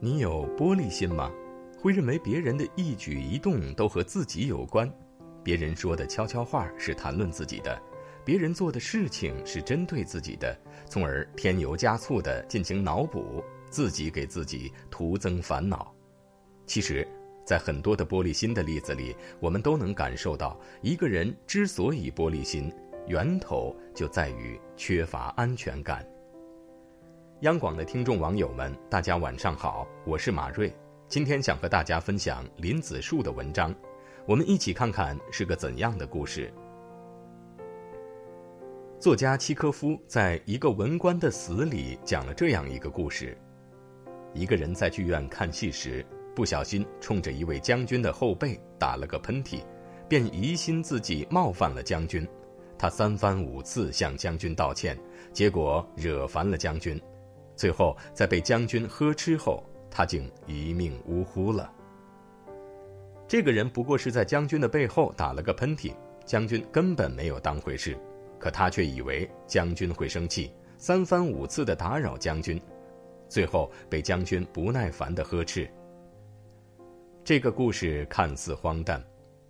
你有玻璃心吗？会认为别人的一举一动都和自己有关，别人说的悄悄话是谈论自己的，别人做的事情是针对自己的，从而添油加醋的进行脑补，自己给自己徒增烦恼。其实，在很多的玻璃心的例子里，我们都能感受到，一个人之所以玻璃心，源头就在于缺乏安全感。央广的听众网友们，大家晚上好，我是马瑞。今天想和大家分享林子树的文章，我们一起看看是个怎样的故事。作家契科夫在一个文官的死里讲了这样一个故事：一个人在剧院看戏时，不小心冲着一位将军的后背打了个喷嚏，便疑心自己冒犯了将军。他三番五次向将军道歉，结果惹烦了将军。最后，在被将军呵斥后，他竟一命呜呼了。这个人不过是在将军的背后打了个喷嚏，将军根本没有当回事，可他却以为将军会生气，三番五次的打扰将军，最后被将军不耐烦的呵斥。这个故事看似荒诞，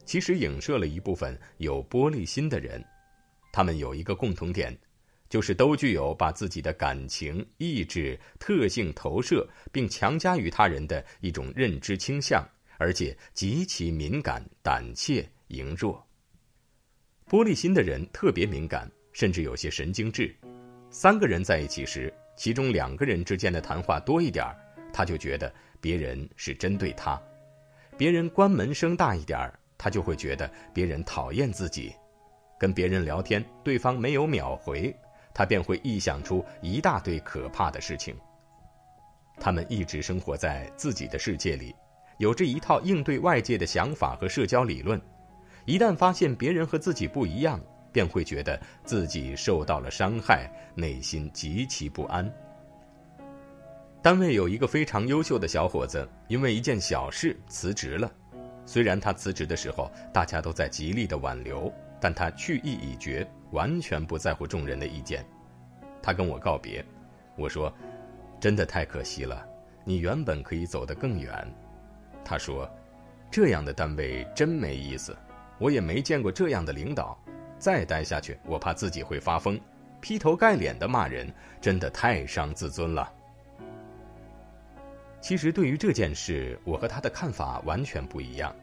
其实影射了一部分有玻璃心的人，他们有一个共同点。就是都具有把自己的感情、意志、特性投射并强加于他人的一种认知倾向，而且极其敏感、胆怯、羸弱。玻璃心的人特别敏感，甚至有些神经质。三个人在一起时，其中两个人之间的谈话多一点儿他就觉得别人是针对他；别人关门声大一点儿他就会觉得别人讨厌自己。跟别人聊天，对方没有秒回。他便会臆想出一大堆可怕的事情。他们一直生活在自己的世界里，有着一套应对外界的想法和社交理论。一旦发现别人和自己不一样，便会觉得自己受到了伤害，内心极其不安。单位有一个非常优秀的小伙子，因为一件小事辞职了。虽然他辞职的时候，大家都在极力的挽留。但他去意已决，完全不在乎众人的意见。他跟我告别，我说：“真的太可惜了，你原本可以走得更远。”他说：“这样的单位真没意思，我也没见过这样的领导，再待下去我怕自己会发疯，劈头盖脸的骂人，真的太伤自尊了。”其实对于这件事，我和他的看法完全不一样，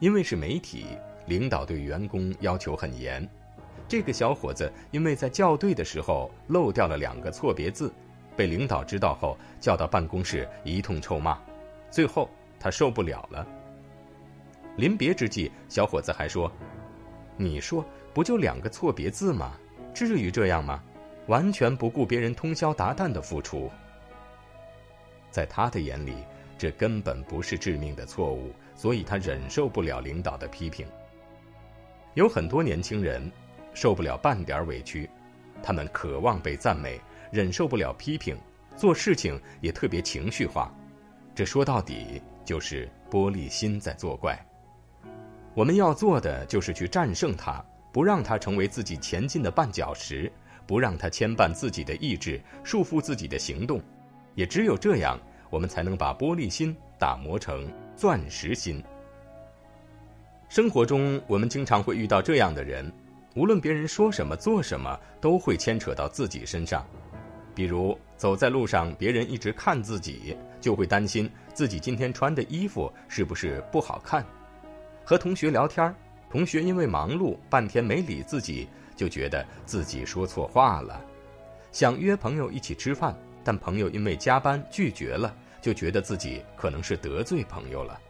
因为是媒体。领导对员工要求很严，这个小伙子因为在校对的时候漏掉了两个错别字，被领导知道后叫到办公室一通臭骂，最后他受不了了。临别之际，小伙子还说：“你说不就两个错别字吗？至于这样吗？完全不顾别人通宵达旦的付出。”在他的眼里，这根本不是致命的错误，所以他忍受不了领导的批评。有很多年轻人受不了半点委屈，他们渴望被赞美，忍受不了批评，做事情也特别情绪化。这说到底就是玻璃心在作怪。我们要做的就是去战胜它，不让它成为自己前进的绊脚石，不让它牵绊自己的意志，束缚自己的行动。也只有这样，我们才能把玻璃心打磨成钻石心。生活中，我们经常会遇到这样的人，无论别人说什么、做什么，都会牵扯到自己身上。比如，走在路上，别人一直看自己，就会担心自己今天穿的衣服是不是不好看；和同学聊天，同学因为忙碌半天没理自己，就觉得自己说错话了；想约朋友一起吃饭，但朋友因为加班拒绝了，就觉得自己可能是得罪朋友了。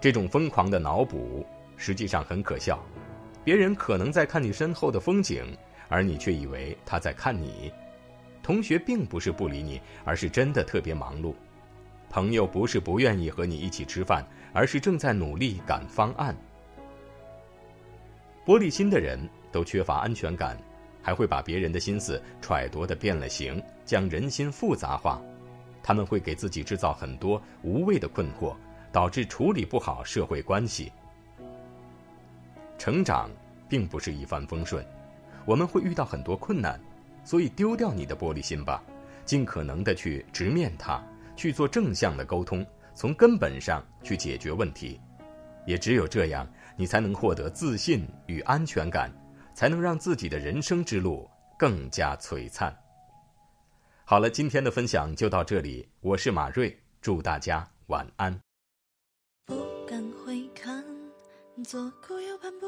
这种疯狂的脑补实际上很可笑，别人可能在看你身后的风景，而你却以为他在看你。同学并不是不理你，而是真的特别忙碌。朋友不是不愿意和你一起吃饭，而是正在努力赶方案。玻璃心的人都缺乏安全感，还会把别人的心思揣度的变了形，将人心复杂化。他们会给自己制造很多无谓的困惑。导致处理不好社会关系。成长并不是一帆风顺，我们会遇到很多困难，所以丢掉你的玻璃心吧，尽可能的去直面它，去做正向的沟通，从根本上去解决问题。也只有这样，你才能获得自信与安全感，才能让自己的人生之路更加璀璨。好了，今天的分享就到这里，我是马瑞，祝大家晚安。不敢回看，左顾，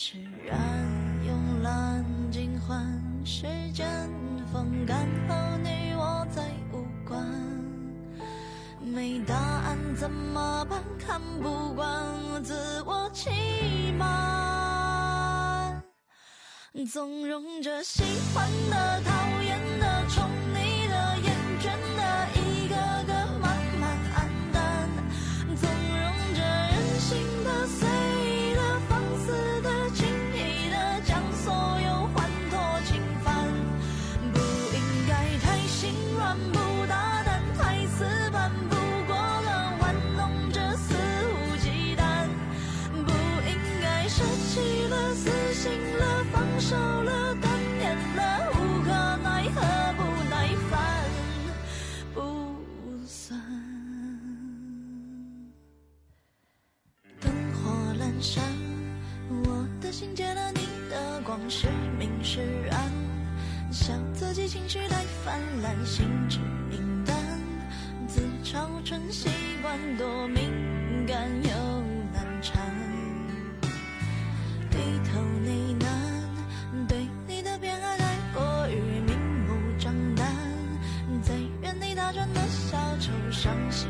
释然慵懒尽欢，时间风干和，你我再无关。没答案怎么办？看不惯自我欺瞒，纵容着喜欢的、讨厌自嘲成习惯，多敏感又难缠。低头呢喃，对你的偏爱太过于明目张胆，在原地打转的小丑，伤心